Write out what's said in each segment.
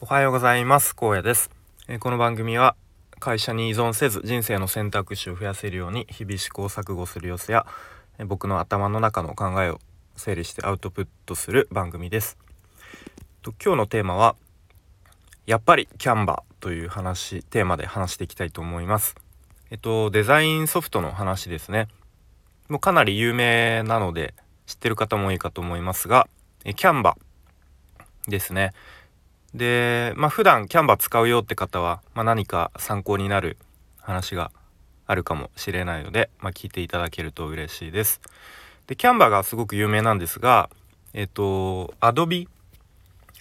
おはようございます。荒野です。えこの番組は会社に依存せず人生の選択肢を増やせるように日々試行錯誤する様子やえ僕の頭の中の考えを整理してアウトプットする番組です。と今日のテーマはやっぱりキャンバーという話テーマで話していきたいと思います。えっとデザインソフトの話ですね。もうかなり有名なので知ってる方も多いかと思いますがえキャンバですね。でまあ普段キャンバー使うよって方は、まあ、何か参考になる話があるかもしれないので、まあ、聞いていただけると嬉しいです。でキャンバーがすごく有名なんですがえっと Adobe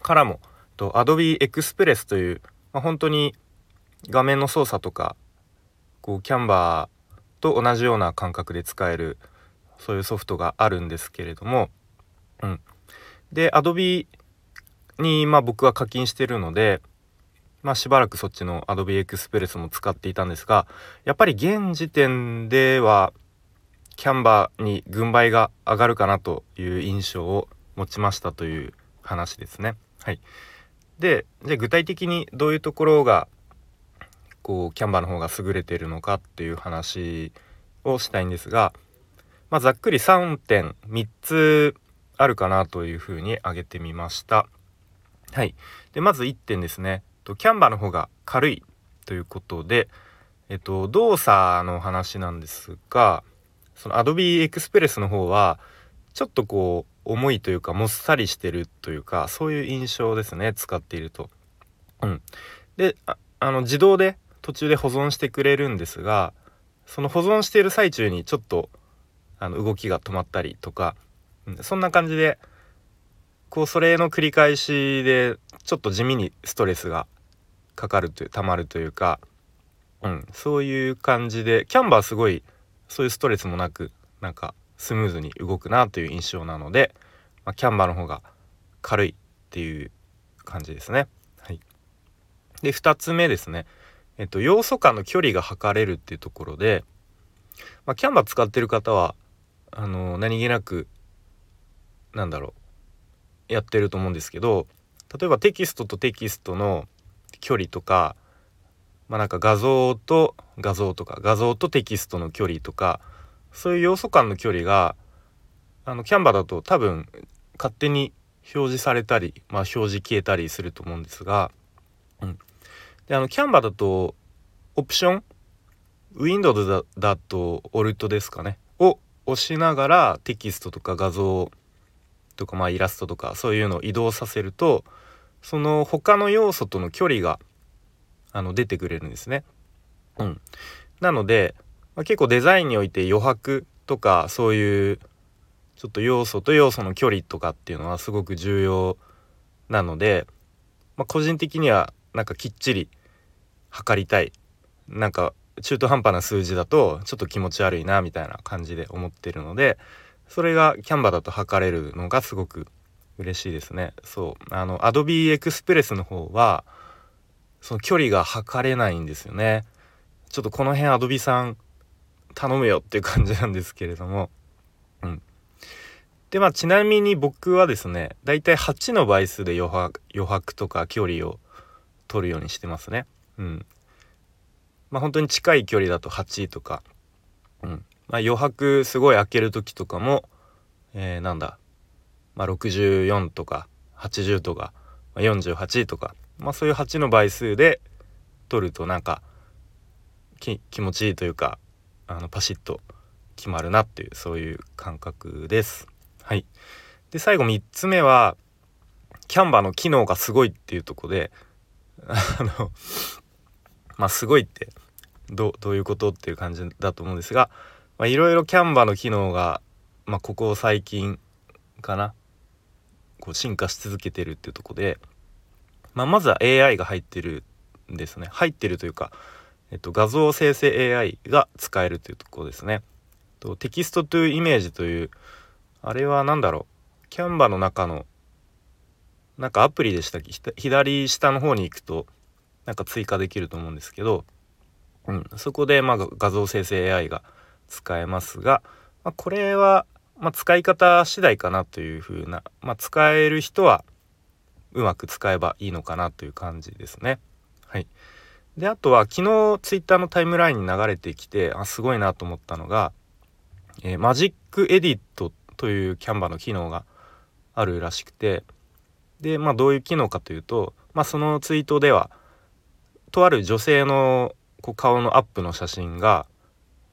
からもと Adobe Express という、まあ、本当に画面の操作とかこうキャンバーと同じような感覚で使えるそういうソフトがあるんですけれども、うん、で Adobe にまあ僕は課金してるので、まあ、しばらくそっちの Adobe Express も使っていたんですがやっぱり現時点ではキャンバーに軍配が上がるかなという印象を持ちましたという話ですね。はい、でじゃあ具体的にどういうところがこうキャンバーの方が優れているのかっていう話をしたいんですが、まあ、ざっくり3点3つあるかなというふうに挙げてみました。はい、でまず1点ですね。とキャンバーの方が軽いということで、えっと、動作の話なんですがその Adobe Express の方はちょっとこう重いというかもっさりしてるというかそういう印象ですね使っていると。うん、であの自動で途中で保存してくれるんですがその保存している最中にちょっとあの動きが止まったりとか、うん、そんな感じでこうそれの繰り返しでちょっと地味にストレスがかかるというたまるというか、うん、そういう感じでキャンバーすごいそういうストレスもなくなんかスムーズに動くなという印象なので、まあ、キャンバーの方が軽いっていう感じですね。はい、で2つ目ですね、えっと、要素間の距離が測れるっていうところで、まあ、キャンバー使ってる方はあの何気なくなんだろうやってると思うんですけど例えばテキストとテキストの距離とかまあなんか画像と画像とか画像とテキストの距離とかそういう要素間の距離があのキャンバだと多分勝手に表示されたり、まあ、表示消えたりすると思うんですが、うん、であのキャンバだとオプション Windows だだと Alt ですかねを押しながらテキストとか画像をとかまあイラストとかそういうのを移動させるとその他の要素との距離があの出てくれるんですね。うん、なので、まあ、結構デザインにおいて余白とかそういうちょっと要素と要素の距離とかっていうのはすごく重要なので、まあ、個人的にはなんかきっちり測りたいなんか中途半端な数字だとちょっと気持ち悪いなみたいな感じで思ってるのでそれがキャンバーだと測れるのがすごく嬉しいですね。そうあの Adobe Express の方はその距離が測れないんですよね。ちょっとこの辺 Adobe さん頼むよっていう感じなんですけれども。うん。でまあちなみに僕はですねだいたい8の倍数で余白余白とか距離を取るようにしてますね。うん。まあ本当に近い距離だと8とか、うん、まあ、余白すごい開ける時とかも、えー、なんだ、まあ、64とか80とか、まあ、48とか、まあ、そういう8の倍数で取るとなんか気持ちいいというかあのパシッと決まるなっていうそういう感覚です。はい、で最後3つ目はキャンバの機能がすごいっていうとこで あのまあすごいってどういうことっていう感じだと思うんですがいろいろキャンバの機能が、まあ、ここ最近かな。こう進化し続けてるっていうとこで、まあ、まずは AI が入ってるんですね。入ってるというか、えっと、画像生成 AI が使えるというとこですね。とテキストトゥイメージというあれは何だろう。キャンバの中のなんかアプリでしたっけ？左下の方に行くとなんか追加できると思うんですけど、うん、そこでまあ画像生成 AI が使えますが、まあ、これは、まあ、使い方次第かなというふうな、まあ、使える人はうまく使えばいいのかなという感じですね。はい、であとは昨日ツイッターのタイムラインに流れてきてあすごいなと思ったのが、えー、マジックエディットというキャンバの機能があるらしくてでまあどういう機能かというと、まあ、そのツイートではとある女性のこう顔のアップの写真が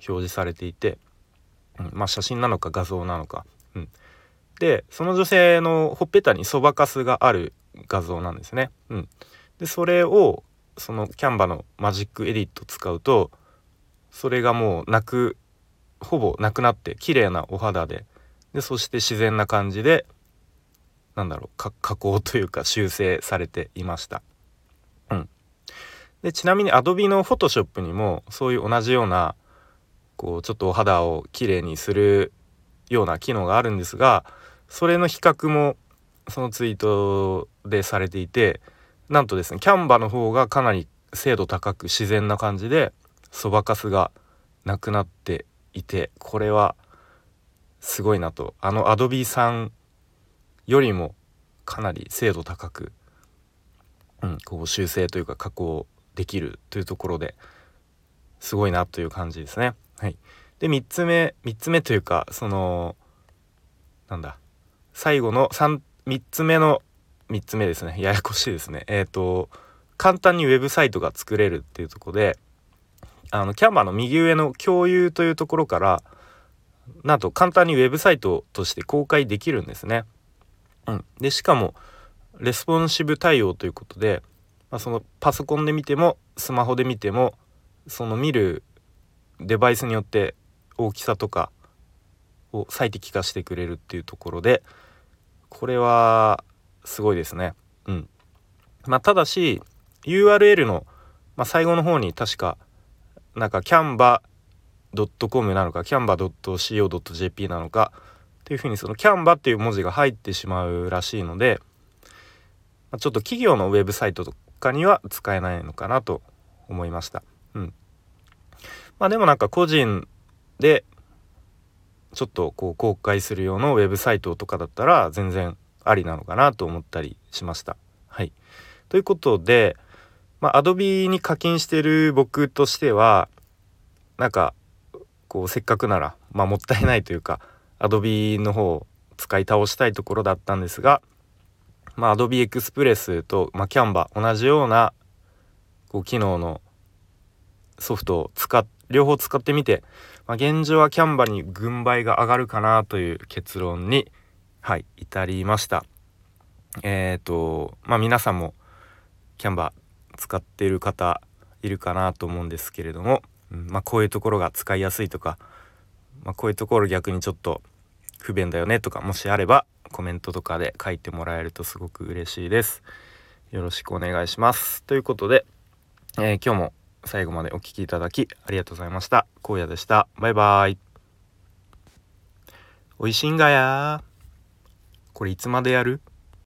表示されていて、うん、まあ写真なのか画像なのか、うん、でその女性のほっぺたにそばかすがある画像なんですね。うん、でそれをそのキャンバのマジックエディット使うとそれがもうなくほぼなくなって綺麗なお肌で。でそして自然な感じでなんだろう加工というか修正されていました。うん、でちなみに Adobe の Photoshop にもそういう同じようなこうちょっとお肌をきれいにするような機能があるんですがそれの比較もそのツイートでされていてなんとですねキャンバの方がかなり精度高く自然な感じでそばかすがなくなっていてこれはすごいなとあのアドビさんよりもかなり精度高く、うん、こう修正というか加工できるというところですごいなという感じですね。はい、で3つ目3つ目というかそのなんだ。最後の 3, 3つ目の3つ目ですね。ややこしいですね。えっ、ー、と簡単にウェブサイトが作れるっていうとこであのキャンバーの右上の共有というところからなんと簡単にウェブサイトとして公開できるんですね。うん、でしかもレスポンシブ対応ということで、まあ、そのパソコンで見てもスマホで見てもその見るデバイスによって大きさとかを最適化してくれるっていうところでこれはすごいですね。うん。まあただし URL の、まあ、最後の方に確かなんかキャンバ .com なのか canva.co.jp なのかっていうふうにその canva っていう文字が入ってしまうらしいので、まあ、ちょっと企業のウェブサイトとかには使えないのかなと思いました。まあでもなんか個人でちょっとこう公開する用のウェブサイトとかだったら全然ありなのかなと思ったりしました。はい。ということで、まあ、Adobe に課金してる僕としてはなんかこうせっかくなら、まあ、もったいないというか Adobe の方を使い倒したいところだったんですが、まあ、Adobe Express と、まあ、Canva 同じようなこう機能のソフトを使っ両方使ってみて、まあ、現状はキャンバに軍配が上がるかなという結論にはい至りましたえっ、ー、とまあ皆さんもキャンバ使っている方いるかなと思うんですけれども、うん、まあこういうところが使いやすいとか、まあ、こういうところ逆にちょっと不便だよねとかもしあればコメントとかで書いてもらえるとすごく嬉しいです。よろしくお願いします。ということで、えー、今日も最後までお聴きいただきありがとうございました。荒野でした。バイバイ。おいしいんがやこれいつまでやる？